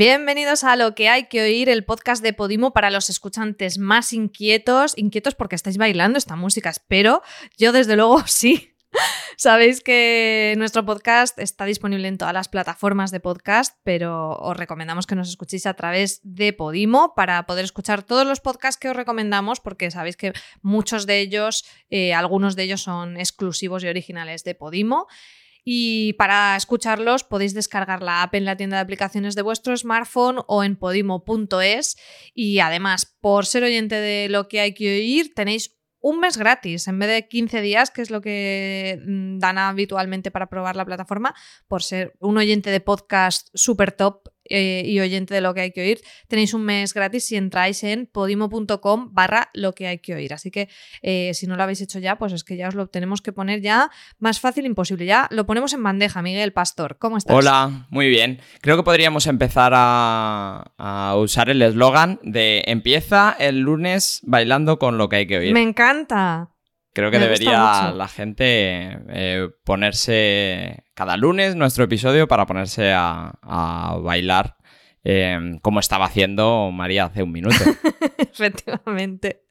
Bienvenidos a Lo que hay que oír, el podcast de Podimo para los escuchantes más inquietos, inquietos porque estáis bailando esta música, espero, yo desde luego sí. Sabéis que nuestro podcast está disponible en todas las plataformas de podcast, pero os recomendamos que nos escuchéis a través de Podimo para poder escuchar todos los podcasts que os recomendamos, porque sabéis que muchos de ellos, eh, algunos de ellos son exclusivos y originales de Podimo. Y para escucharlos podéis descargar la app en la tienda de aplicaciones de vuestro smartphone o en podimo.es. Y además, por ser oyente de lo que hay que oír, tenéis un mes gratis en vez de 15 días, que es lo que mm, dan habitualmente para probar la plataforma, por ser un oyente de podcast super top eh, y oyente de lo que hay que oír, tenéis un mes gratis si entráis en podimo.com barra lo que hay que oír. Así que eh, si no lo habéis hecho ya, pues es que ya os lo tenemos que poner ya más fácil imposible. Ya lo ponemos en bandeja, Miguel Pastor. ¿Cómo estás? Hola, muy bien. Creo que podríamos empezar a, a usar el eslogan de empieza el lunes bailando con lo que hay que oír. Me encanta. Creo que Me debería la gente eh, ponerse cada lunes nuestro episodio para ponerse a, a bailar eh, como estaba haciendo María hace un minuto. Efectivamente.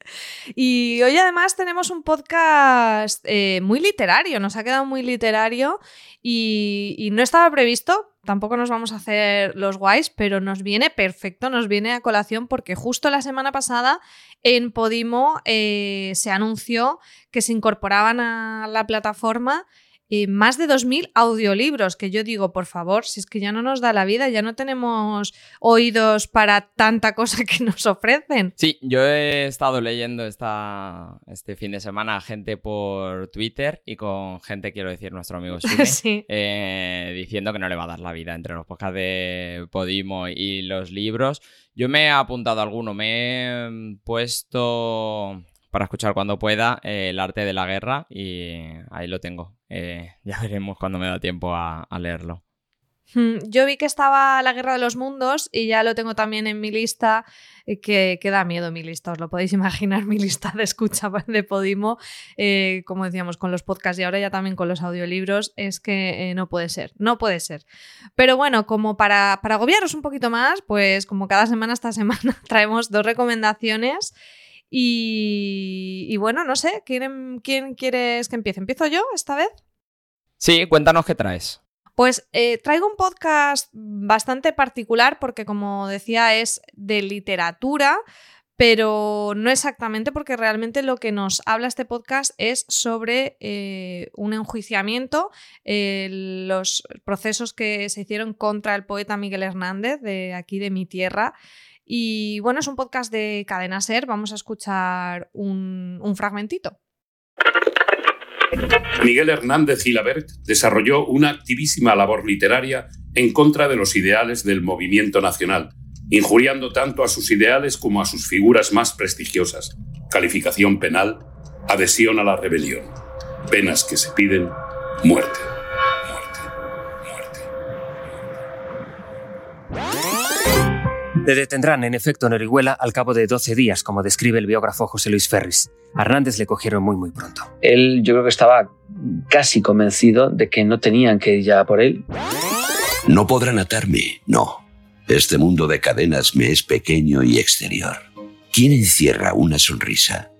Y hoy además tenemos un podcast eh, muy literario, nos ha quedado muy literario y, no estaba previsto, tampoco nos vamos a hacer los guays, pero nos viene perfecto, nos viene a colación porque justo la semana pasada en Podimo eh, se anunció que se incorporaban a la plataforma eh, más de 2.000 audiolibros, que yo digo, por favor, si es que ya no nos da la vida, ya no tenemos oídos para tanta cosa que nos ofrecen. Sí, yo he estado leyendo esta, este fin de semana a gente por Twitter y con gente, quiero decir, nuestro amigo Sune, Sí. eh, diciendo que no le va a dar la vida entre los podcasts de Podimo y los libros. Yo me he apuntado a alguno, me he puesto para escuchar cuando pueda eh, el arte de la guerra y ahí lo tengo. Eh, ya veremos cuando me da tiempo a, leerlo. Hmm, Yo vi que estaba la Guerra de los Mundos y ya lo tengo también en mi lista, eh, que, que da miedo mi lista, os lo podéis imaginar, mi lista de escucha de Podimo, como decíamos, con los podcasts y ahora ya también con los audiolibros, es que no puede ser, no puede ser. Pero bueno, como para, para agobiaros un poquito más, pues como cada semana, esta semana traemos dos recomendaciones. Y, y bueno, no sé, ¿quién, ¿quién quieres que empiece? ¿Empiezo yo esta vez? Sí, cuéntanos qué traes. Pues eh, traigo un podcast bastante particular porque, como decía, es de literatura, pero no exactamente porque realmente lo que nos habla este podcast es sobre eh, un enjuiciamiento, eh, los procesos que se hicieron contra el poeta Miguel Hernández de aquí de mi tierra. Y bueno, es un podcast de Cadena Ser, vamos a escuchar un, fragmentito. Miguel Hernández Gilabert desarrolló una activísima labor literaria en contra de los ideales del movimiento nacional, injuriando tanto a sus ideales como a sus figuras más prestigiosas. Calificación penal, adhesión a la rebelión. Penas que se piden. Muerte. Le detendrán, en efecto, en Orihuela al cabo de 12 días, como describe el biógrafo José Luis Ferris. A Hernández le cogieron muy, muy pronto. Él yo creo que estaba casi convencido de que no tenían que ir ya por él. No podrán atarme, no. Este mundo de cadenas me es pequeño y exterior. ¿Quién encierra una sonrisa?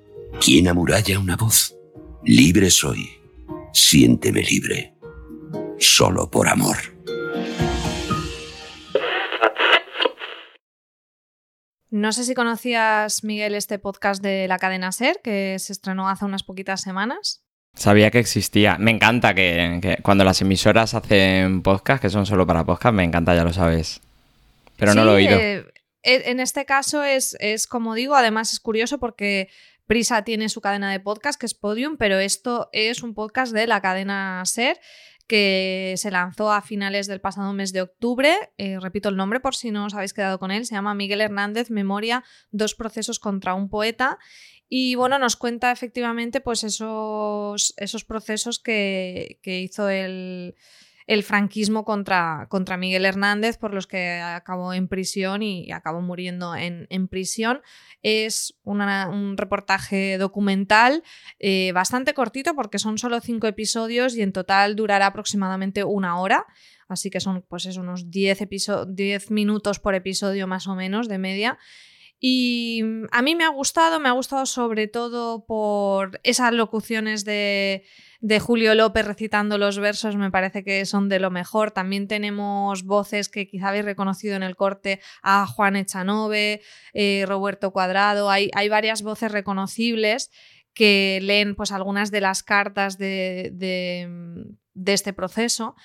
¿Quién amuralla una voz? Libre soy. Siénteme libre. Solo por amor. No sé si conocías, Miguel, este podcast de la cadena Ser, que se estrenó hace unas poquitas semanas. Sabía que existía. Me encanta que, que cuando las emisoras hacen podcast, que son solo para podcast, me encanta, ya lo sabes. Pero no lo he oído. eh, en este caso es, es, como digo, además es curioso porque Prisa tiene su cadena de podcast, que es Podium, pero esto es un podcast de la cadena Ser que se lanzó a finales del pasado mes de octubre. Eh, repito el nombre por si no os habéis quedado con él. Se llama Miguel Hernández Memoria, dos procesos contra un poeta. Y bueno, nos cuenta efectivamente pues esos, esos procesos que, que hizo el, el franquismo contra, contra, Miguel Hernández, por los que acabó en prisión y acabó muriendo en, en prisión. Es un reportaje documental eh, bastante cortito porque son solo cinco episodios y en total durará aproximadamente una hora. así que son pues unos 10, 10 minutos por episodio más o menos de media. Y mm, a mí me ha gustado, me ha gustado sobre todo por esas locuciones de, de, Julio López recitando los versos, me parece que son de lo mejor. También tenemos voces que quizá habéis reconocido en el corte a Juan Echanove, eh, Roberto Cuadrado, hay, hay, varias voces reconocibles que leen pues algunas de las cartas de, de, de este proceso.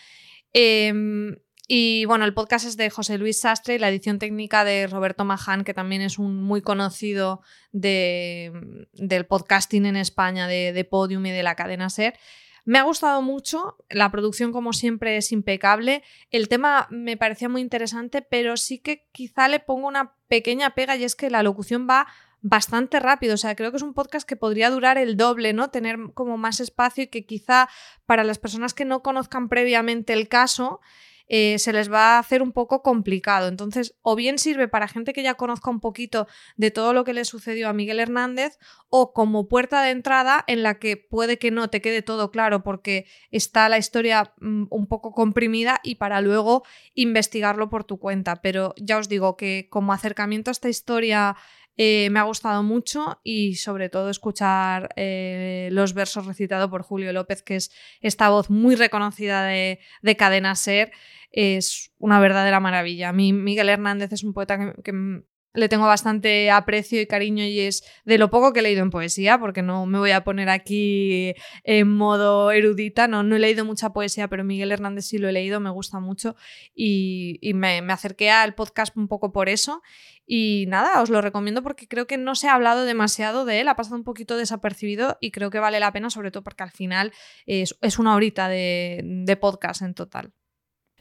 Eh, y bueno, el podcast es de José Luis Sastre y la edición técnica de Roberto Maján, que también es un muy conocido de, del podcasting en España, de, de, Podium y de la cadena Ser. Me ha gustado mucho, la producción como siempre es impecable, el tema me parecía muy interesante, pero sí que quizá le pongo una pequeña pega y es que la locución va bastante rápido. O sea, creo que es un podcast que podría durar el doble, ¿no? Tener como más espacio y que quizá para las personas que no conozcan previamente el caso, eh, se les va a hacer un poco complicado. Entonces, o bien sirve para gente que ya conozca un poquito de todo lo que le sucedió a Miguel Hernández, o como puerta de entrada en la que puede que no te quede todo claro porque está la historia mm, un poco comprimida y para luego investigarlo por tu cuenta. Pero ya os digo que como acercamiento a esta historia eh, me ha gustado mucho y sobre todo escuchar eh, los versos recitados por Julio López, que es esta voz muy reconocida de, de Cadena Ser, es una verdadera maravilla. A mí Miguel Hernández es un poeta que, le tengo bastante aprecio y cariño y es de lo poco que he leído en poesía, porque no me voy a poner aquí en modo erudita, no, no he leído mucha poesía, pero Miguel Hernández sí lo he leído, me gusta mucho y, me, acerqué al podcast un poco por eso y nada, os lo recomiendo porque creo que no se ha hablado demasiado de él, ha pasado un poquito desapercibido y creo que vale la pena, sobre todo porque al final es, una horita de podcast en total.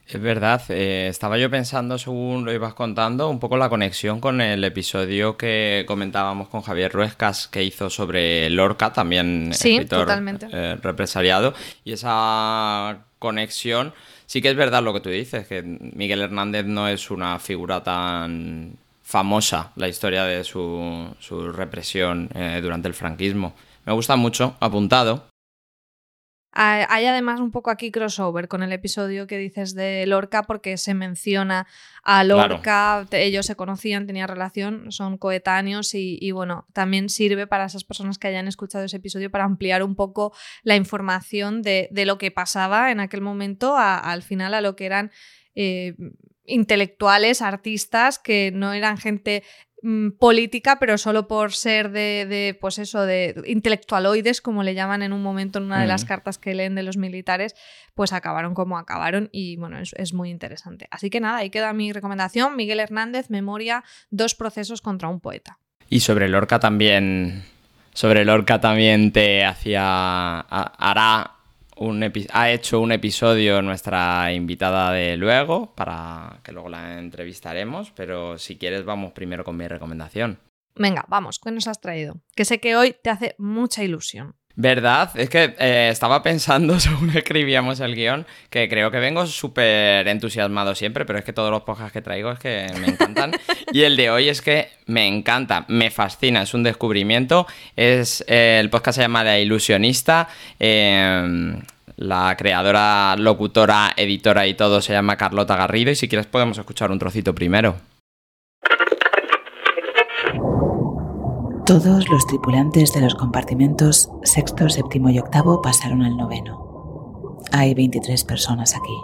Es verdad, eh, estaba yo pensando, según lo ibas contando, un poco la conexión con el episodio que comentábamos con Javier Ruescas, que hizo sobre Lorca, también sí, escritor. Eh, represaliado. Y esa conexión, sí que es verdad lo que tú dices, que Miguel Hernández no es una figura tan famosa, la historia de su, su represión eh, durante el franquismo. Me gusta mucho, apuntado, hay además un poco aquí crossover con el episodio que dices de Lorca porque se menciona a Lorca, claro. ellos se conocían, tenían relación, son coetáneos y, y, bueno, también sirve para esas personas que hayan escuchado ese episodio para ampliar un poco la información de, de lo que pasaba en aquel momento a, al final a lo que eran... Eh, intelectuales, artistas que no eran gente Mm, política, pero solo por ser de, de, pues eso, de intelectualoides, como le llaman en un momento en una de las cartas que leen de los militares, pues acabaron como acabaron y bueno, es, es, muy interesante. Así que nada, ahí queda mi recomendación, Miguel Hernández, Memoria, dos procesos contra un poeta. Y sobre Lorca también, sobre Lorca también te hacía, hará ha hecho un episodio nuestra invitada de luego, para que luego la entrevistaremos, pero si quieres vamos primero con mi recomendación. Venga, vamos, ¿qué nos has traído? Que sé que hoy te hace mucha ilusión. ¿Verdad? Es que eh, estaba pensando, según escribíamos el guion, que creo que vengo súper entusiasmado siempre, pero es que todos los podcasts que traigo es que me encantan. y el de hoy es que me encanta, me fascina, es un descubrimiento. Es, eh, el podcast se llama La Ilusionista. Eh, la creadora, locutora, editora y todo se llama Carlota Garrido y si quieres podemos escuchar un trocito primero. Todos los tripulantes de los compartimentos sexto, séptimo y octavo pasaron al noveno. Hay 23 personas aquí.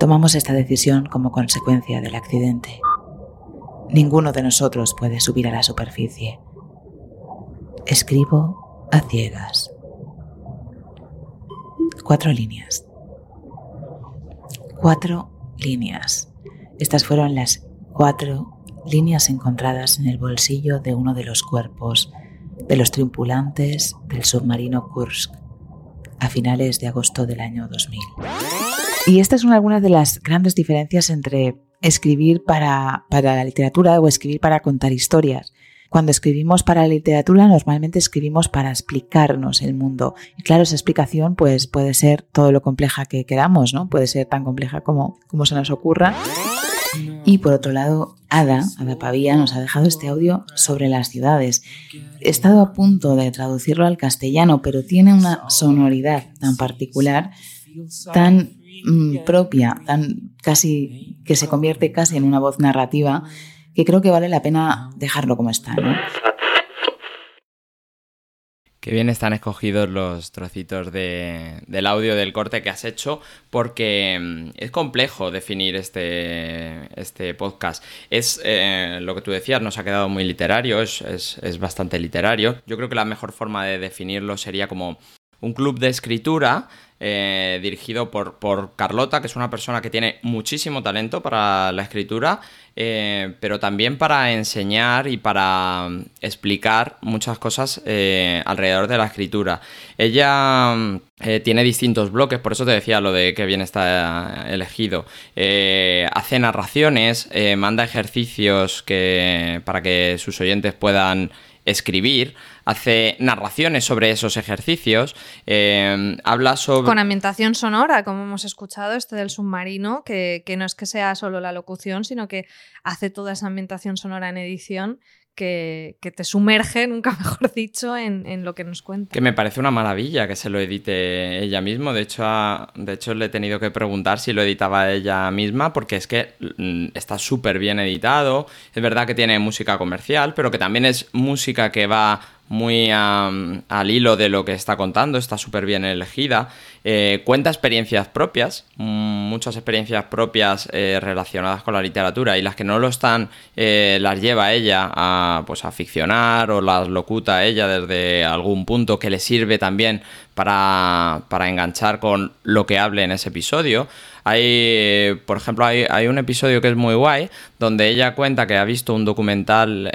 Tomamos esta decisión como consecuencia del accidente. Ninguno de nosotros puede subir a la superficie. Escribo a ciegas. Cuatro líneas. Cuatro líneas. Estas fueron las cuatro líneas encontradas en el bolsillo de uno de los cuerpos de los tripulantes del submarino Kursk a finales de agosto del año 2000. Y estas son algunas de las grandes diferencias entre escribir para, para la literatura o escribir para contar historias. Cuando escribimos para la literatura, normalmente escribimos para explicarnos el mundo. Y claro, esa explicación pues, puede ser todo lo compleja que queramos, ¿no? Puede ser tan compleja como, como se nos ocurra. Y por otro lado, Ada, Ada Pavía, nos ha dejado este audio sobre las ciudades. He estado a punto de traducirlo al castellano, pero tiene una sonoridad tan particular, tan mm, propia, tan casi que se convierte casi en una voz narrativa, que creo que vale la pena dejarlo como está. ¿no? Qué bien están escogidos los trocitos de, del audio del corte que has hecho, porque mm, es complejo definir este, este podcast. Es eh, lo que tú decías, nos ha quedado muy literario, es, es, es bastante literario. Yo creo que la mejor forma de definirlo sería como un club de escritura eh, dirigido por, por, Carlota, que es una persona que tiene muchísimo talento para la escritura, eh, pero también para enseñar y para mm, explicar muchas cosas eh, alrededor de la escritura. Ella mm, tiene distintos bloques, por eso te decía lo de que bien está elegido. hace narraciones, manda ejercicios que, para que sus oyentes puedan escribir, hace narraciones sobre esos ejercicios, eh, habla sobre... Con ambientación sonora, como hemos escuchado, este del submarino, que, que, no es que sea solo la locución, sino que hace toda esa ambientación sonora en edición que, te sumerge, nunca mejor dicho, en, lo que nos cuenta. Que me parece una maravilla que se lo edite ella misma. De hecho, de hecho, le he tenido que preguntar si lo editaba ella misma, porque es que mm, está súper bien editado. Es verdad que tiene música comercial, pero que también es música que va muy al hilo de lo que está contando, está súper bien elegida. Eh, cuenta experiencias propias, mm, muchas experiencias propias eh, relacionadas con la literatura y las que no lo están eh, las lleva ella a, pues, a ficcionar o las locuta ella desde algún punto que le sirve también para, para enganchar con lo que hable en ese episodio. Hay, por ejemplo, hay, un episodio que es muy guay, donde ella cuenta que ha visto un documental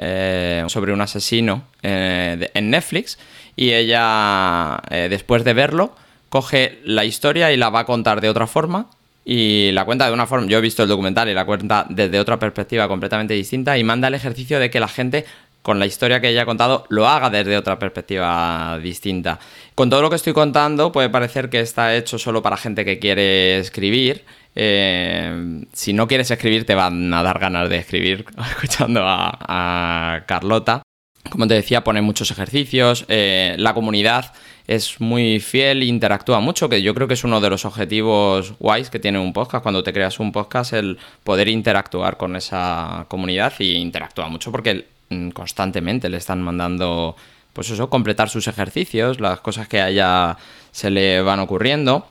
sobre un asesino en Netflix y ella, después de verlo, coge la historia y la va a contar de otra forma y la cuenta de una forma, yo he visto el documental y la cuenta desde otra perspectiva completamente distinta y manda el ejercicio de que la gente con la historia que ella ha contado lo haga desde otra perspectiva distinta. Con todo lo que estoy contando puede parecer que está hecho solo para gente que quiere escribir. Eh, si no quieres escribir te van a dar ganas de escribir escuchando a, Carlota. Como te decía, pone muchos ejercicios. Eh, la comunidad es muy fiel interactúa mucho, que yo creo que es uno de los objetivos guays que tiene un podcast. Cuando te creas un podcast, el poder interactuar con esa comunidad y interactúa mucho porque constantemente le están mandando, pues eso, completar sus ejercicios, las cosas que a se le van ocurriendo.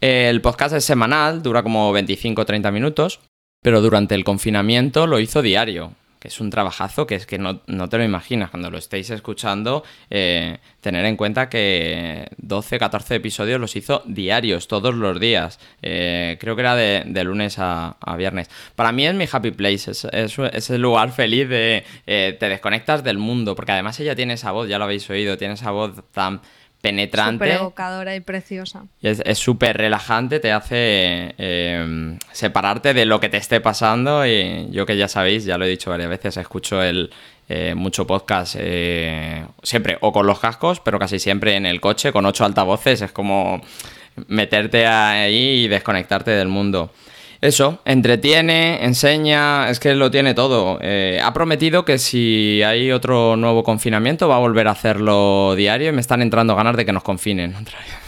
El podcast es semanal, dura como 25-30 minutos, pero durante el confinamiento lo hizo diario que es un trabajazo que es que no, te lo imaginas cuando lo estéis escuchando, eh, tener en cuenta que 12, 14 episodios los hizo diarios, todos los días. Eh, creo que era de, lunes a, viernes. Para mí es mi happy place, es, es, el lugar feliz de eh, te desconectas del mundo, porque además ella tiene esa voz, ya lo habéis oído, tiene esa voz tan penetrante. Súper evocadora y preciosa. es súper relajante, te hace eh, separarte de lo que te esté pasando. Y yo que ya sabéis, ya lo he dicho varias veces, escucho el eh, mucho podcast eh, siempre o con los cascos, pero casi siempre en el coche con ocho altavoces. Es como meterte ahí y desconectarte del mundo. Eso, entretiene, enseña, es que lo tiene todo. Eh, ha prometido que si hay otro nuevo confinamiento va a volver a hacerlo diario y me están entrando ganas de que nos confinen.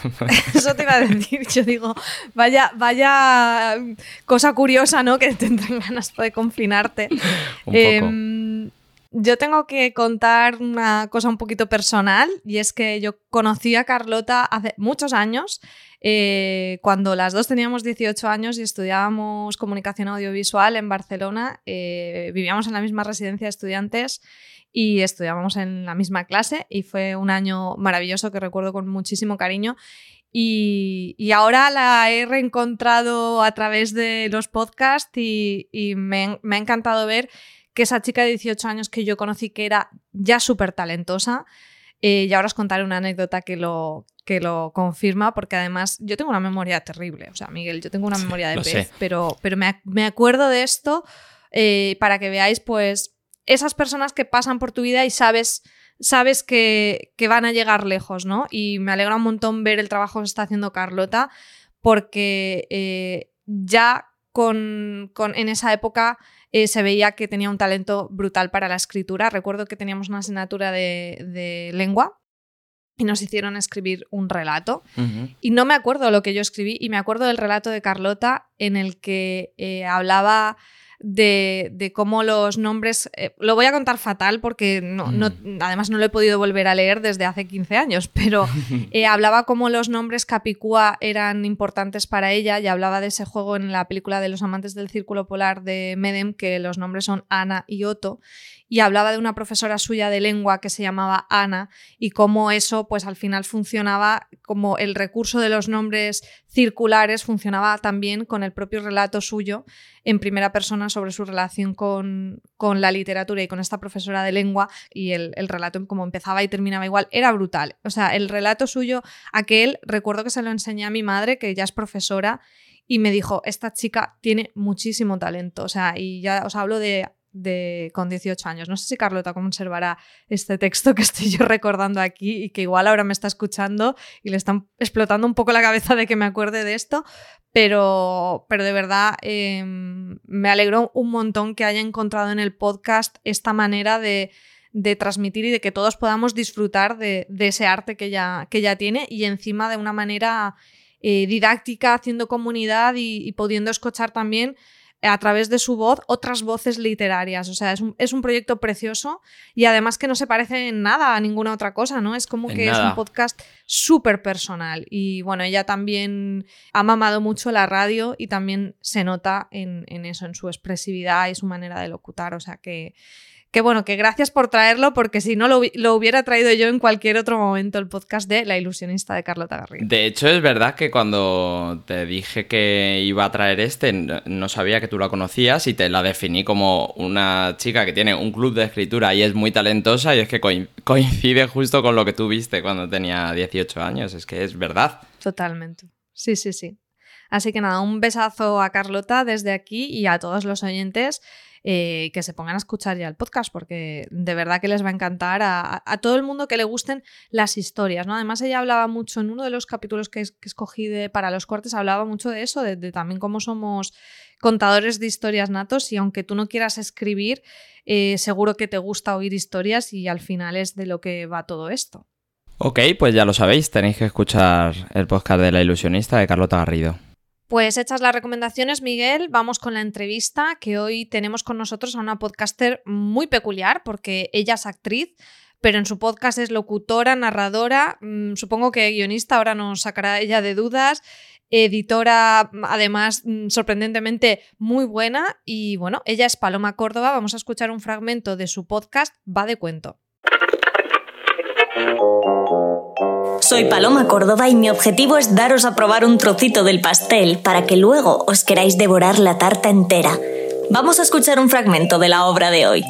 Eso te iba a decir, yo digo, vaya, vaya cosa curiosa, ¿no? Que te entren ganas de confinarte. Un poco. Em, yo tengo que contar una cosa un poquito personal y es que yo conocí a Carlota hace muchos años. Eh, cuando las dos teníamos 18 años y estudiábamos comunicación audiovisual en Barcelona, eh, vivíamos en la misma residencia de estudiantes y estudiábamos en la misma clase y fue un año maravilloso que recuerdo con muchísimo cariño. Y, ahora la he reencontrado a través de los podcasts y, me, me, ha encantado ver que esa chica de 18 años que yo conocí que era ya súper talentosa, eh, y ahora os contaré una anécdota que lo, que lo confirma, porque además yo tengo una memoria terrible. O sea, Miguel, yo tengo una memoria de pez, pero, pero me, acuerdo de esto eh, para que veáis, pues, esas personas que pasan por tu vida y sabes, sabes que, van a llegar lejos, ¿no? Y me alegra un montón ver el trabajo que está haciendo Carlota, porque eh, ya con, en esa época eh, se veía que tenía un talento brutal para la escritura. Recuerdo que teníamos una asignatura de, lengua y nos hicieron escribir un relato. Y no me acuerdo lo que yo escribí y me acuerdo del relato de Carlota en el que eh, hablaba de, cómo los nombres... Eh, lo voy a contar fatal porque no, mm. además no lo he podido volver a leer desde hace 15 años, pero eh, hablaba cómo los nombres Capicúa eran importantes para ella y hablaba de ese juego en la película de los amantes del círculo polar de Medem, que los nombres son Ana y Otto y hablaba de una profesora suya de lengua que se llamaba Ana y cómo eso pues al final funcionaba como el recurso de los nombres circulares funcionaba también con el propio relato suyo en primera persona sobre su relación con, con la literatura y con esta profesora de lengua y el, el, relato como empezaba y terminaba igual era brutal. O sea, el relato suyo, aquel, recuerdo que se lo enseñé a mi madre, que ya es profesora, y me dijo, esta chica tiene muchísimo talento. O sea, y ya os hablo de de, con 18 años. No sé si Carlota conservará este texto que estoy yo recordando aquí y que igual ahora me está escuchando y le están explotando un poco la cabeza de que me acuerde de esto, pero, pero de verdad em, me alegró un montón que haya encontrado en el podcast esta manera de, de transmitir y de que todos podamos disfrutar de, ese arte que ella, que ella tiene y encima de una manera eh, didáctica, haciendo comunidad y pudiendo escuchar también a través de su voz otras voces literarias. O sea, es un, proyecto precioso y además que no se parece en nada a ninguna otra cosa, ¿no? Es como que es un podcast súper personal. Y bueno, ella también ha mamado mucho la radio y también se nota en, en eso, en su expresividad y su manera de locutar. O sea que que bueno, que gracias por traerlo, porque si no lo, hubiera traído yo en cualquier otro momento el podcast de La ilusionista de Carlota Garrido. De hecho, es verdad que cuando te dije que iba a traer este, no sabía que tú la conocías y te la definí como una chica que tiene un club de escritura y es muy talentosa y es que coincide justo con lo que tú viste cuando tenía 18 años, es que es verdad. Totalmente. Sí, sí, sí. Así que nada, un besazo a Carlota desde aquí y a todos los oyentes. Eh, que se pongan a escuchar ya el podcast, porque de verdad que les va a encantar a, todo el mundo que le gusten las historias. ¿no? Además, ella hablaba mucho en uno de los capítulos que, escogí para los cortes, hablaba mucho de eso, de, también cómo somos contadores de historias natos y aunque tú no quieras escribir, eh, seguro que te gusta oír historias y al final es de lo que va todo esto. Ok, pues ya lo sabéis, tenéis que escuchar el podcast de La ilusionista de Carlota Garrido. Pues hechas las recomendaciones, Miguel, vamos con la entrevista que hoy tenemos con nosotros a una podcaster muy peculiar porque ella es actriz, pero en su podcast es locutora, narradora, mm, supongo que guionista, ahora nos sacará ella de dudas, editora además mm, sorprendentemente muy buena y bueno, ella es Paloma Córdoba, vamos a escuchar un fragmento de su podcast Va de cuento. Soy Paloma Córdoba y mi objetivo es daros a probar un trocito del pastel para que luego os queráis devorar la tarta entera. Vamos a escuchar un fragmento de la obra de hoy.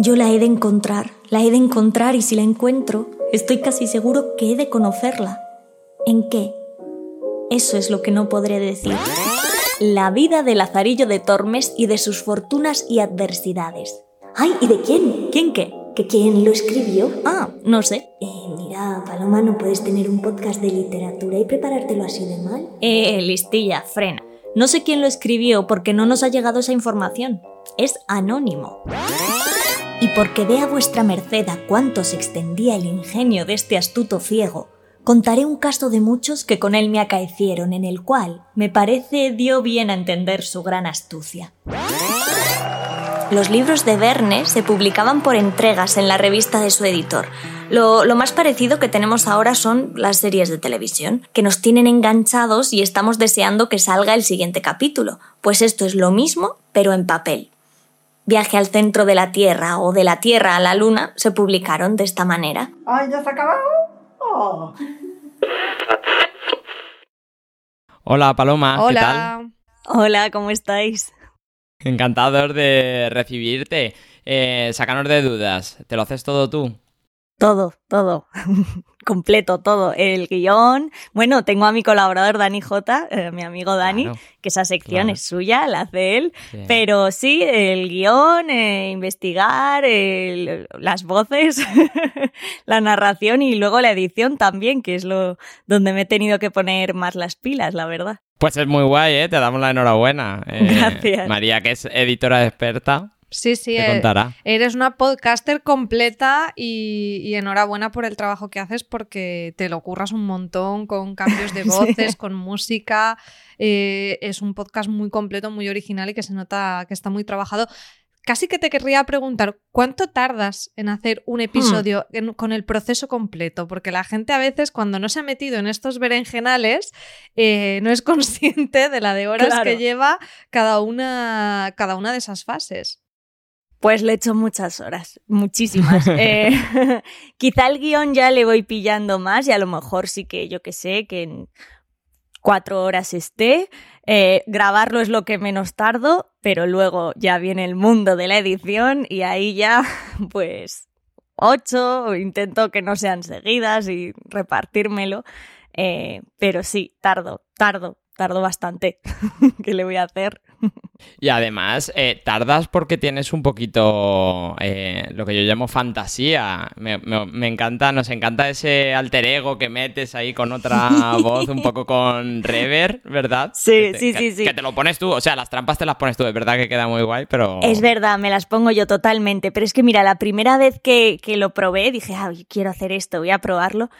Yo la he de encontrar, la he de encontrar y si la encuentro, estoy casi seguro que he de conocerla. ¿En qué? Eso es lo que no podré decir. La vida de Lazarillo de Tormes y de sus fortunas y adversidades. ¡Ay! ¿Y de quién? ¿Quién qué? ¿Que quién lo escribió? Ah, no sé. Eh, mira, Paloma, no puedes tener un podcast de literatura y preparártelo así de mal. Eh, listilla, frena. No sé quién lo escribió porque no nos ha llegado esa información. Es anónimo. Y porque vea vuestra merced a cuánto se extendía el ingenio de este astuto ciego, contaré un caso de muchos que con él me acaecieron, en el cual, me parece, dio bien a entender su gran astucia. Los libros de Verne se publicaban por entregas en la revista de su editor. Lo, más parecido que tenemos ahora son las series de televisión, que nos tienen enganchados y estamos deseando que salga el siguiente capítulo. Pues esto es lo mismo, pero en papel. Viaje al centro de la Tierra o de la Tierra a la Luna se publicaron de esta manera. ¡Ay, ya se ha acabado! Oh. Hola, Paloma. Hola. ¿Qué tal? Hola, ¿cómo estáis? Encantados de recibirte. Eh, sácanos de dudas. ¿Te lo haces todo tú? Todo, todo. Completo, todo. El guion. Bueno, tengo a mi colaborador Dani J, eh, mi amigo Dani, que esa sección es suya, la hace él. Pero sí, el guion, eh, investigar, las voces, la narración y luego la edición también, que es lo donde me he tenido que poner más las pilas, la verdad. Pues es muy guay, ¿eh? Te damos la enhorabuena. Eh, Gracias. María, que es editora experta. Sí, sí, te eh, contará. eres una podcaster completa y, y enhorabuena por el trabajo que haces porque te lo curras un montón con cambios de voces, con música. Eh, es un podcast muy completo, muy original y que se nota que está muy trabajado. Casi que te querría preguntar, ¿cuánto tardas en hacer un episodio en- con el proceso completo? Porque la gente a veces cuando no se ha metido en estos berenjenales eh, no es consciente de la de horas Claro. que lleva cada una, cada una de esas fases. Pues le echo muchas horas, muchísimas. Eh, quizá el guion ya le voy pillando más y a lo mejor sí que yo que sé, que en cuatro horas esté. Eh, grabarlo es lo que menos tardo, pero luego ya viene el mundo de la edición y ahí ya, pues, ocho, intento que no sean seguidas y repartírmelo. Eh, pero sí, tardo, tardo, tardo bastante. ¿Qué le voy a hacer? Y además, eh, tardas porque tienes un poquito eh, lo que yo llamo fantasía. Me, me- me encanta, nos encanta ese alter ego que metes ahí con otra voz, un poco con rever, ¿verdad? Sí, te- sí, que- sí, sí. Que te lo pones tú, o sea, las trampas te las pones tú, es verdad que queda muy guay, pero... Es verdad, me las pongo yo totalmente, pero es que mira, la primera vez que, que lo probé dije, ay, quiero hacer esto, voy a probarlo.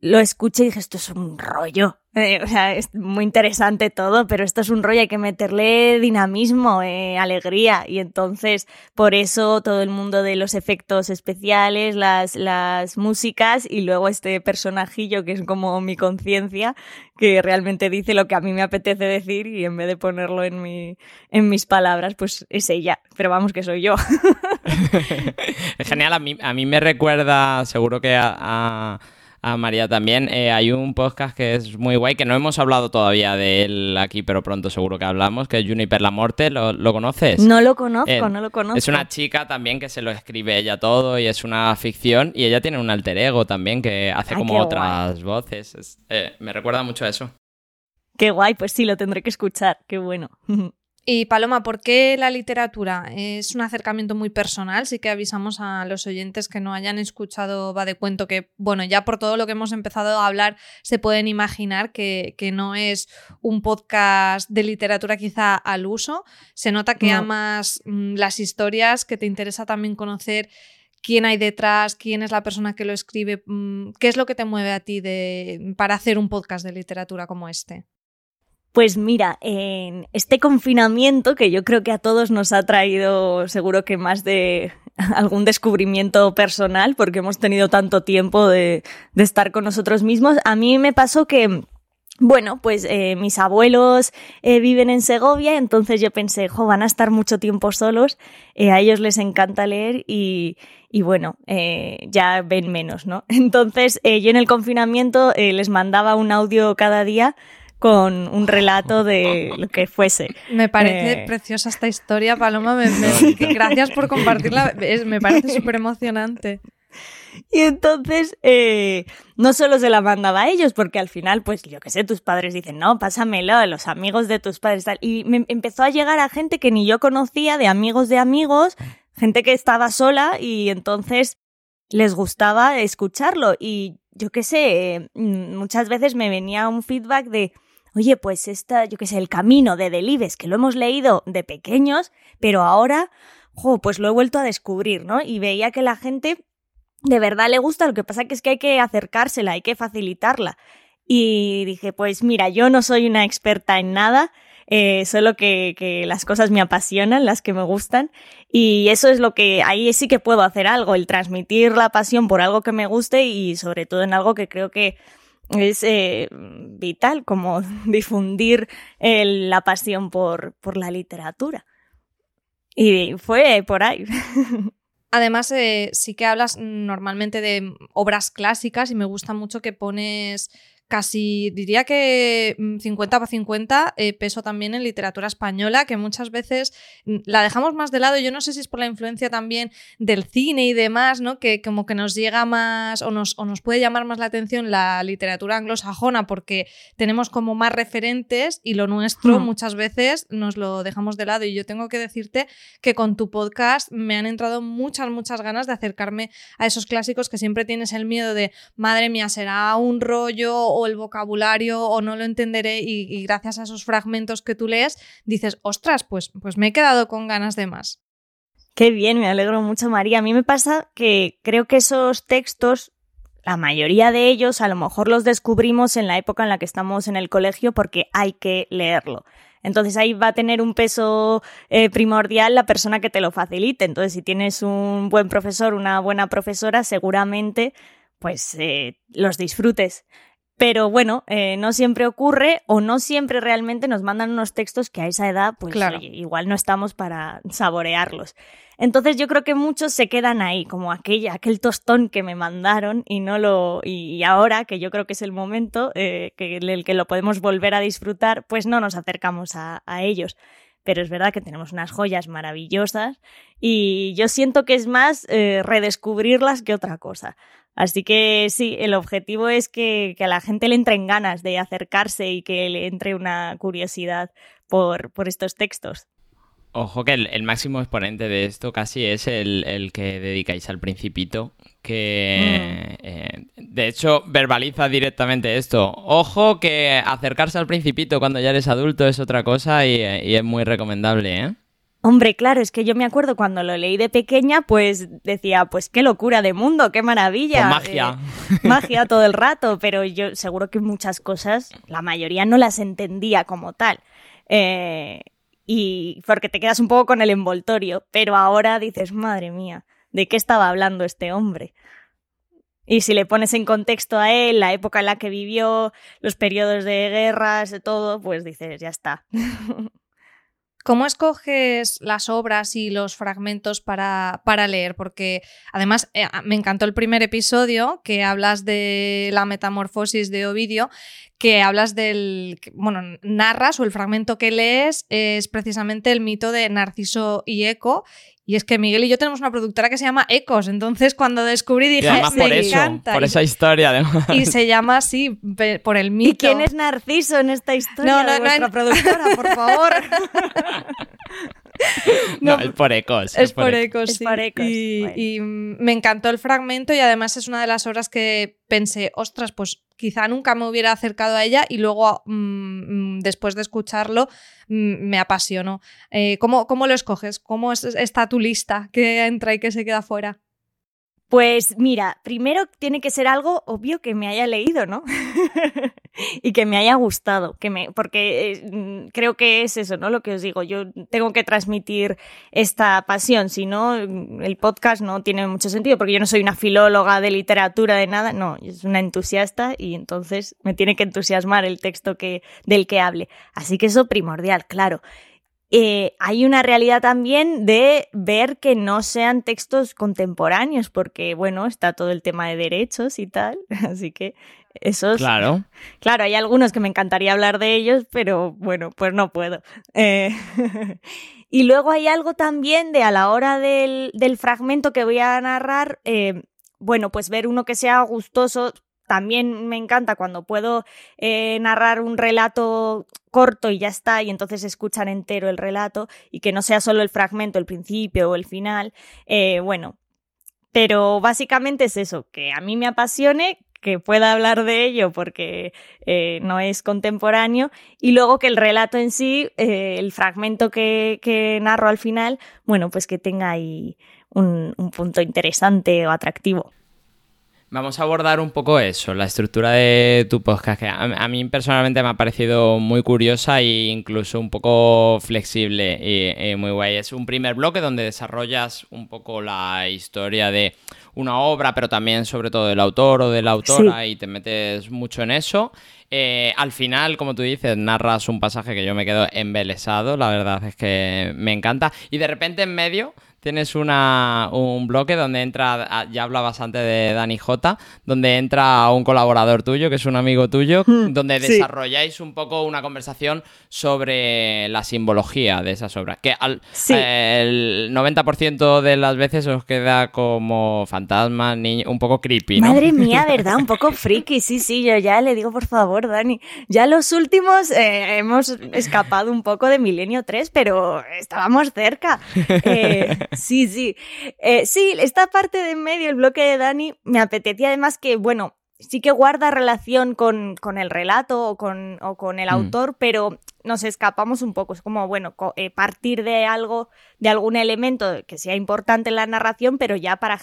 Lo escuché y dije, esto es un rollo. Eh, o sea, es muy interesante todo, pero esto es un rollo, hay que meterle dinamismo, eh, alegría. Y entonces, por eso todo el mundo de los efectos especiales, las, las músicas y luego este personajillo que es como mi conciencia, que realmente dice lo que a mí me apetece decir y en vez de ponerlo en, mi, en mis palabras, pues es ella. Pero vamos, que soy yo. Es genial, a mí, a mí me recuerda, seguro que a, a- a María también, eh, hay un podcast que es muy guay, que no hemos hablado todavía de él aquí, pero pronto seguro que hablamos, que es Juniper La Morte, ¿lo, lo conoces? No lo conozco, Eh, no lo conozco. Es una chica también que se lo escribe ella todo y es una ficción y ella tiene un alter ego también que hace como otras voces. Es- eh, me recuerda mucho a eso. Qué guay, pues sí, lo tendré que escuchar, qué bueno. Y Paloma, ¿por qué la literatura? Es un acercamiento muy personal, sí que avisamos a los oyentes que no hayan escuchado Va de Cuento, que bueno, ya por todo lo que hemos empezado a hablar se pueden imaginar que, que no es un podcast de literatura quizá al uso. Se nota que No. amas mm, las historias, que te interesa también conocer quién hay detrás, quién es la persona que lo escribe, mm, qué es lo que te mueve a ti de, para hacer un podcast de literatura como este. Pues mira, en este confinamiento que yo creo que a todos nos ha traído seguro que más de algún descubrimiento personal porque hemos tenido tanto tiempo de, estar con nosotros mismos, a mí me pasó que... Bueno, pues eh, mis abuelos eh, viven en Segovia, entonces yo pensé, jo, van a estar mucho tiempo solos, eh, a ellos les encanta leer y, y bueno, eh, ya ven menos, ¿no? Entonces yo en el confinamiento les mandaba un audio cada día con un relato de lo que fuese. Me parece Eh. preciosa esta historia, Paloma. me- me- gracias por compartirla. Es- me parece súper emocionante. Y entonces eh, no solo se la mandaba a ellos, porque al final, pues yo qué sé, tus padres dicen, no, pásamelo a los amigos de tus padres. Tal. Y me empezó a llegar a gente que ni yo conocía, de amigos de amigos, gente que estaba sola y entonces les gustaba escucharlo. Y yo qué sé, eh, mm, muchas veces me venía un feedback de, oye, pues esta, yo qué sé, el camino de Delibes, que lo hemos leído de pequeños, pero ahora, jo, pues lo he vuelto a descubrir, ¿no? Y veía que la gente de verdad le gusta, lo que pasa es que hay que acercársela, hay que facilitarla. Y dije, pues mira, yo no soy una experta en nada, eh, solo que, que las cosas me apasionan, las que me gustan, y eso es lo que ahí sí que puedo hacer algo, el transmitir la pasión por algo que me guste y sobre todo en algo que creo que es eh, vital, como difundir eh, la pasión por, por la literatura. Y fue por ahí. Además, eh, sí que hablas normalmente de obras clásicas y me gusta mucho que pones casi, diría que mm, 50 para 50, eh, peso también en literatura española, que muchas veces mm, la dejamos más de lado. Yo no sé si es por la influencia también del cine y demás, ¿no? Que como que nos llega más o nos, o nos puede llamar más la atención la literatura anglosajona porque tenemos como más referentes y lo nuestro Hmm. muchas veces nos lo dejamos de lado. Y yo tengo que decirte que con tu podcast me han entrado muchas, muchas ganas de acercarme a esos clásicos que siempre tienes el miedo de, madre mía, será un rollo o el vocabulario o no lo entenderé y, gracias a esos fragmentos que tú lees dices, ostras, pues, pues me he quedado con ganas de más. Qué bien, me alegro mucho, María. A mí me pasa que creo que esos textos, la mayoría de ellos, a lo mejor los descubrimos en la época en la que estamos en el colegio porque hay que leerlo. Entonces ahí va a tener un peso eh, primordial la persona que te lo facilite. Entonces si tienes un buen profesor, una buena profesora, seguramente pues eh, los disfrutes. Pero bueno, eh, no siempre ocurre o no siempre realmente nos mandan unos textos que a esa edad, pues igual no estamos para saborearlos. Entonces yo creo que muchos se quedan ahí, como aquella, aquel tostón que me mandaron y no lo, y, ahora que yo creo que es el momento eh, que, el que lo podemos volver a disfrutar, pues no nos acercamos a, ellos. Pero es verdad que tenemos unas joyas maravillosas y yo siento que es más eh, redescubrirlas que otra cosa. Así que sí, el objetivo es que, a la gente le entren ganas de acercarse y que le entre una curiosidad por, por estos textos. Ojo que el, máximo exponente de esto casi es el, que dedicáis al principito, que mm. eh, de hecho verbaliza directamente esto. Ojo que acercarse al principito cuando ya eres adulto es otra cosa y, y es muy recomendable, ¿eh? Hombre, claro, es que yo me acuerdo cuando lo leí de pequeña, pues decía, pues qué locura de mundo, qué maravilla. Pues magia. Eh, magia todo el rato, pero yo seguro que muchas cosas, la mayoría no las entendía como tal. Eh, y porque te quedas un poco con el envoltorio, pero ahora dices, madre mía, ¿de qué estaba hablando este hombre? Y si le pones en contexto a él, la época en la que vivió, los periodos de guerras, de todo, pues dices, ya está. ¿Cómo escoges las obras y los fragmentos para, para leer? Porque además eh, me encantó el primer episodio que hablas de la metamorfosis de Ovidio, que hablas del, bueno, narras o el fragmento que lees es precisamente el mito de Narciso y Eco y es que Miguel y yo tenemos una productora que se llama Ecos, entonces cuando descubrí dije, por eso, por esa historia además. Y se llama así, por el mito. ¿Y quién es Narciso en esta historia? No, no, no, productora, por favor. no, es por ecos. Es, por, ecos, Y, me encantó el fragmento y además es una de las obras que pensé, ostras, pues quizá nunca me hubiera acercado a ella y luego mm, mm, después de escucharlo mm, me apasionó. Eh, ¿cómo, ¿cómo, lo escoges? ¿Cómo está tu lista que entra y que se queda fuera? Pues mira, primero tiene que ser algo obvio que me haya leído, ¿no? y que me haya gustado, que me, porque eh, creo que es eso, ¿no? Lo que os digo, yo tengo que transmitir esta pasión, si no, mm, el podcast no tiene mucho sentido, porque yo no soy una filóloga de literatura, de nada, no, yo soy una entusiasta y entonces me tiene que entusiasmar el texto que, del que hable. Así que eso primordial, claro. Eh, hay una realidad también de ver que no sean textos contemporáneos, porque, bueno, está todo el tema de derechos y tal, así que esos... Claro. Claro, hay algunos que me encantaría hablar de ellos, pero bueno, pues no puedo. Eh, y luego hay algo también de a la hora del, del fragmento que voy a narrar, eh, bueno, pues ver uno que sea gustoso, también me encanta cuando puedo eh, narrar un relato corto y ya está, y entonces escuchar entero el relato y que no sea solo el fragmento, el principio o el final. Eh, bueno, pero básicamente es eso, que a mí me apasione, que pueda hablar de ello porque eh, no es contemporáneo y luego que el relato en sí, el fragmento que, narro al final, bueno, pues que tenga ahí un punto interesante o atractivo. Vamos a abordar un poco eso, la estructura de tu podcast, que a, mí personalmente me ha parecido muy curiosa e incluso un poco flexible y, muy guay. Es un primer bloque donde desarrollas un poco la historia de una obra, pero también sobre todo del autor o de la autora y te metes mucho en eso. Eh, al final, como tú dices, narras un pasaje que yo me quedo embelesado, la verdad es que me encanta. Y de repente en medio tienes una, un bloque donde entra, ah, ya hablabas antes de Dani J, donde entra un colaborador tuyo, que es un amigo tuyo, hmm, donde desarrolláis un poco una conversación sobre la simbología de esas obras, que al, el 90% de las veces os queda como fantasma, un poco creepy, ¿no? Madre mía, ¿verdad? Un poco friki, sí, sí, yo ya le digo, por favor, Dani, ya los últimos eh, hemos escapado un poco de Milenio 3, pero estábamos cerca. Eh, Sí, sí. Eh, sí, esta parte de en medio, el bloque de Dani, me apetecía además que, bueno, sí que guarda relación con, con el relato o con, o con el Mm. autor, pero nos escapamos un poco. Es como, bueno, eh, partir de algo, de algún elemento que sea importante en la narración, pero ya para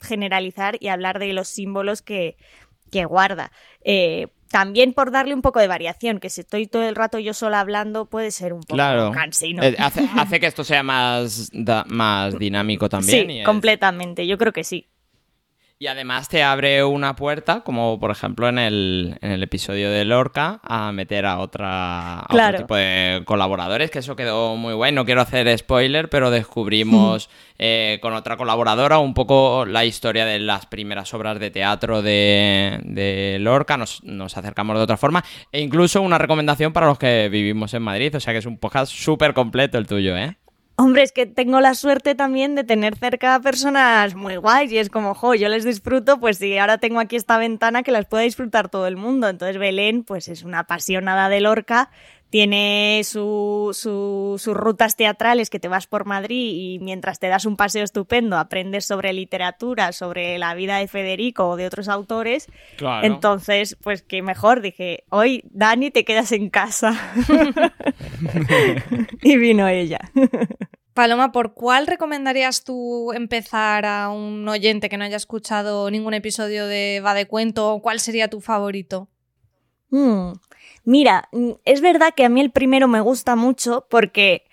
generalizar y hablar de los símbolos que, que guarda. Eh, también por darle un poco de variación, que si estoy todo el rato yo sola hablando puede ser un poco Claro. cansino. Eh, hace, hace que esto sea más, da- más dinámico también. sí, y es- completamente, yo creo que sí. Y además te abre una puerta, como por ejemplo en el, en el episodio de Lorca, a meter a, otra, a Claro. otro tipo de colaboradores, que eso quedó muy guay. No quiero hacer spoiler, pero descubrimos eh, con otra colaboradora un poco la historia de las primeras obras de teatro de, de Lorca. Nos, nos acercamos de otra forma. E incluso una recomendación para los que vivimos en Madrid. O sea que es un podcast súper completo el tuyo, ¿eh? Hombre, es que tengo la suerte también de tener cerca personas muy guays y es como, jo, yo les disfruto, pues sí, ahora tengo aquí esta ventana que las puede disfrutar todo el mundo. Entonces Belén, pues es una apasionada de Lorca, tiene su, su- sus rutas teatrales que te vas por Madrid y mientras te das un paseo estupendo aprendes sobre literatura, sobre la vida de Federico o de otros autores. Claro. Entonces, pues qué mejor, dije, hoy Dani te quedas en casa. y vino ella. Paloma, ¿por cuál recomendarías tú empezar a un oyente que no haya escuchado ningún episodio de Va de Cuento? ¿Cuál sería tu favorito? Mm, Mira, mm, es verdad que a mí el primero me gusta mucho porque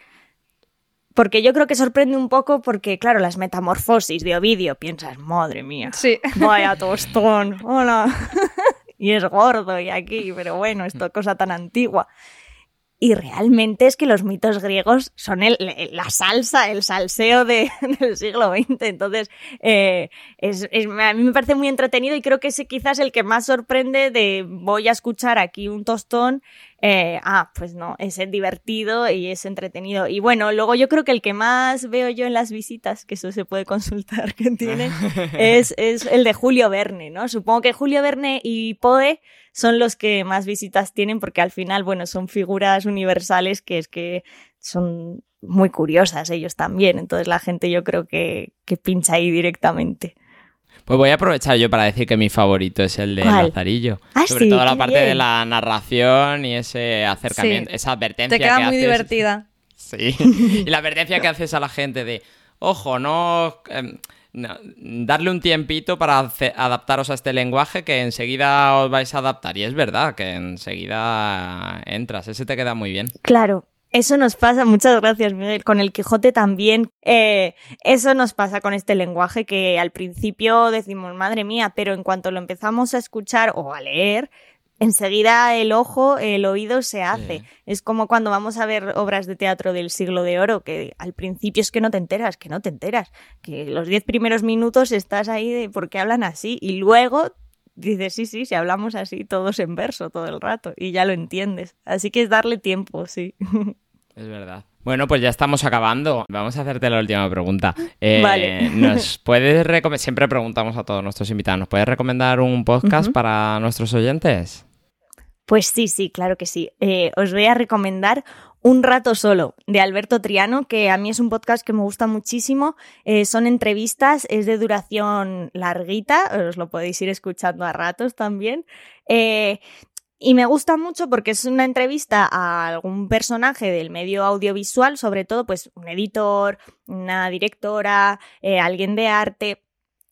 porque yo creo que sorprende un poco porque, claro, las metamorfosis de Ovidio, piensas, madre mía, Sí. vaya tostón, hola. y es gordo y aquí, pero bueno, esto es cosa tan antigua. Y realmente es que los mitos griegos son el- la salsa, el salseo de- del siglo XX. Entonces, eh, es, es- a mí me parece muy entretenido y creo que ese quizás el que más sorprende de voy a escuchar aquí un tostón. Eh, ah, pues no, es divertido y es entretenido. Y bueno, luego yo creo que el que más veo yo en las visitas, que eso se puede consultar que tienen, es, es el de Julio Verne, ¿no? Supongo que Julio Verne y Poe son los que más visitas tienen porque al final, bueno, son figuras universales que es que son muy curiosas ellos también. Entonces la gente yo creo que, que pincha ahí directamente. Pues voy a aprovechar yo para decir que mi favorito es el de ¿Cuál? Lazarillo. Ah, Sobre sí, todo la parte de la narración y ese acercamiento, Sí. esa advertencia Te queda que muy haces. divertida. Sí. y la advertencia que haces a la gente de, ojo, no, em, no, darle un tiempito para adaptaros a este lenguaje que enseguida os vais a adaptar. Y es verdad que enseguida entras, ese te queda muy bien. Claro. Eso nos pasa, muchas gracias Miguel, con el Quijote también. Eh, eso nos pasa con este lenguaje que al principio decimos, madre mía, pero en cuanto lo empezamos a escuchar o a leer, enseguida el ojo, el oído se hace. Sí. Es como cuando vamos a ver obras de teatro del siglo de oro, que al principio es que no te enteras, que no te enteras, que los diez primeros minutos estás ahí de por qué hablan así y luego dices, sí, sí, si hablamos así todos en verso todo el rato y ya lo entiendes. Así que es darle tiempo, sí. Es verdad. Bueno, pues ya estamos acabando. Vamos a hacerte la última pregunta. Eh, Vale. ¿Nos puedes Siempre preguntamos a todos nuestros invitados, ¿nos puedes recomendar un podcast para nuestros oyentes? Pues sí, sí, claro que sí. Eh, os voy a recomendar Un rato solo de Alberto Triano, que a mí es un podcast que me gusta muchísimo. Eh, son entrevistas, es de duración larguita, os lo podéis ir escuchando a ratos también. Eh, y me gusta mucho porque es una entrevista a algún personaje del medio audiovisual, sobre todo pues un editor, una directora, eh, alguien de arte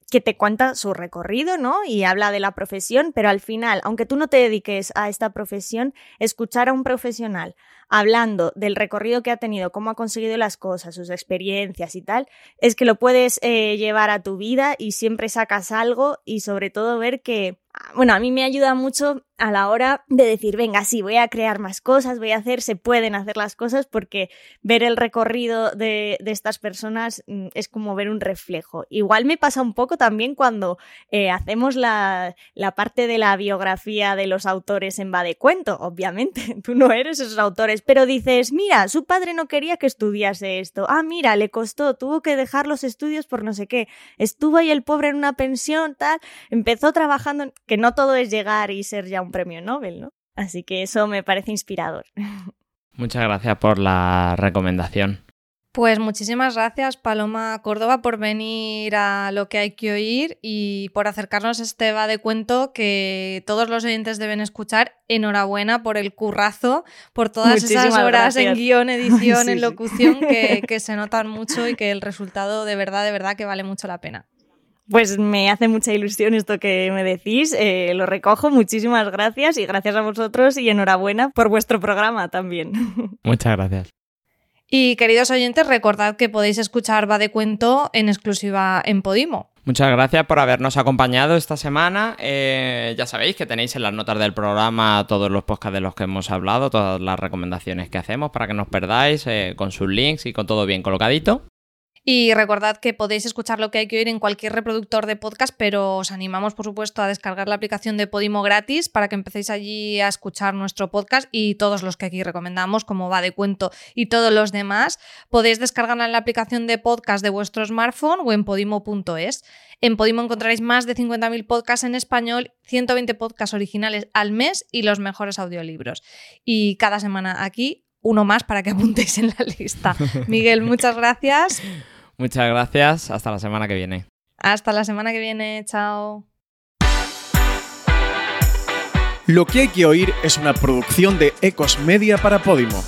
que te cuenta su recorrido, ¿no? Y habla de la profesión, pero al final, aunque tú no te dediques a esta profesión, escuchar a un profesional hablando del recorrido que ha tenido, cómo ha conseguido las cosas, sus experiencias y tal, es que lo puedes eh, llevar a tu vida y siempre sacas algo y sobre todo ver que, bueno, a mí me ayuda mucho a la hora de decir, venga, sí, voy a crear más cosas, voy a hacer, se pueden hacer las cosas porque ver el recorrido de, de estas personas mm, es como ver un reflejo. Igual me pasa un poco también cuando eh, hacemos la, la, parte de la biografía de los autores en Va de Cuento, obviamente, tú no eres esos autores, pero dices, mira, su padre no quería que estudiase esto, ah, mira, le costó, tuvo que dejar los estudios por no sé qué, estuvo ahí el pobre en una pensión, tal, empezó trabajando, que no todo es llegar y ser ya premio Nobel, ¿no? Así que eso me parece inspirador. Muchas gracias por la recomendación. Pues muchísimas gracias, Paloma Córdoba, por venir a lo que hay que oír y por acercarnos a este va de cuento que todos los oyentes deben escuchar. Enhorabuena por el currazo, por todas esas horas en guion, edición, en locución Que, que se notan mucho y que el resultado de verdad, de verdad que vale mucho la pena. Pues me hace mucha ilusión esto que me decís, eh, lo recojo, muchísimas gracias y gracias a vosotros y enhorabuena por vuestro programa también. Muchas gracias. Y queridos oyentes, recordad que podéis escuchar Va de Cuento en exclusiva en Podimo. Muchas gracias por habernos acompañado esta semana. Eh, ya sabéis que tenéis en las notas del programa todos los podcasts de los que hemos hablado, todas las recomendaciones que hacemos para que no os perdáis, eh, con sus links y con todo bien colocadito. Y recordad que podéis escuchar lo que hay que oír en cualquier reproductor de podcast, pero os animamos, por supuesto, a descargar la aplicación de Podimo gratis para que empecéis allí a escuchar nuestro podcast y todos los que aquí recomendamos, como va de cuento y todos los demás. Podéis descargarla en la aplicación de podcast de vuestro smartphone o en podimo.es. En Podimo encontraréis más de 50.000 podcasts en español, 120 podcasts originales al mes y los mejores audiolibros. Y cada semana aquí uno más para que apuntéis en la lista. Miguel, muchas gracias. Muchas gracias. Hasta la semana que viene. Hasta la semana que viene. Chao. Lo que hay que oír es una producción de Ecos Media para Podimo.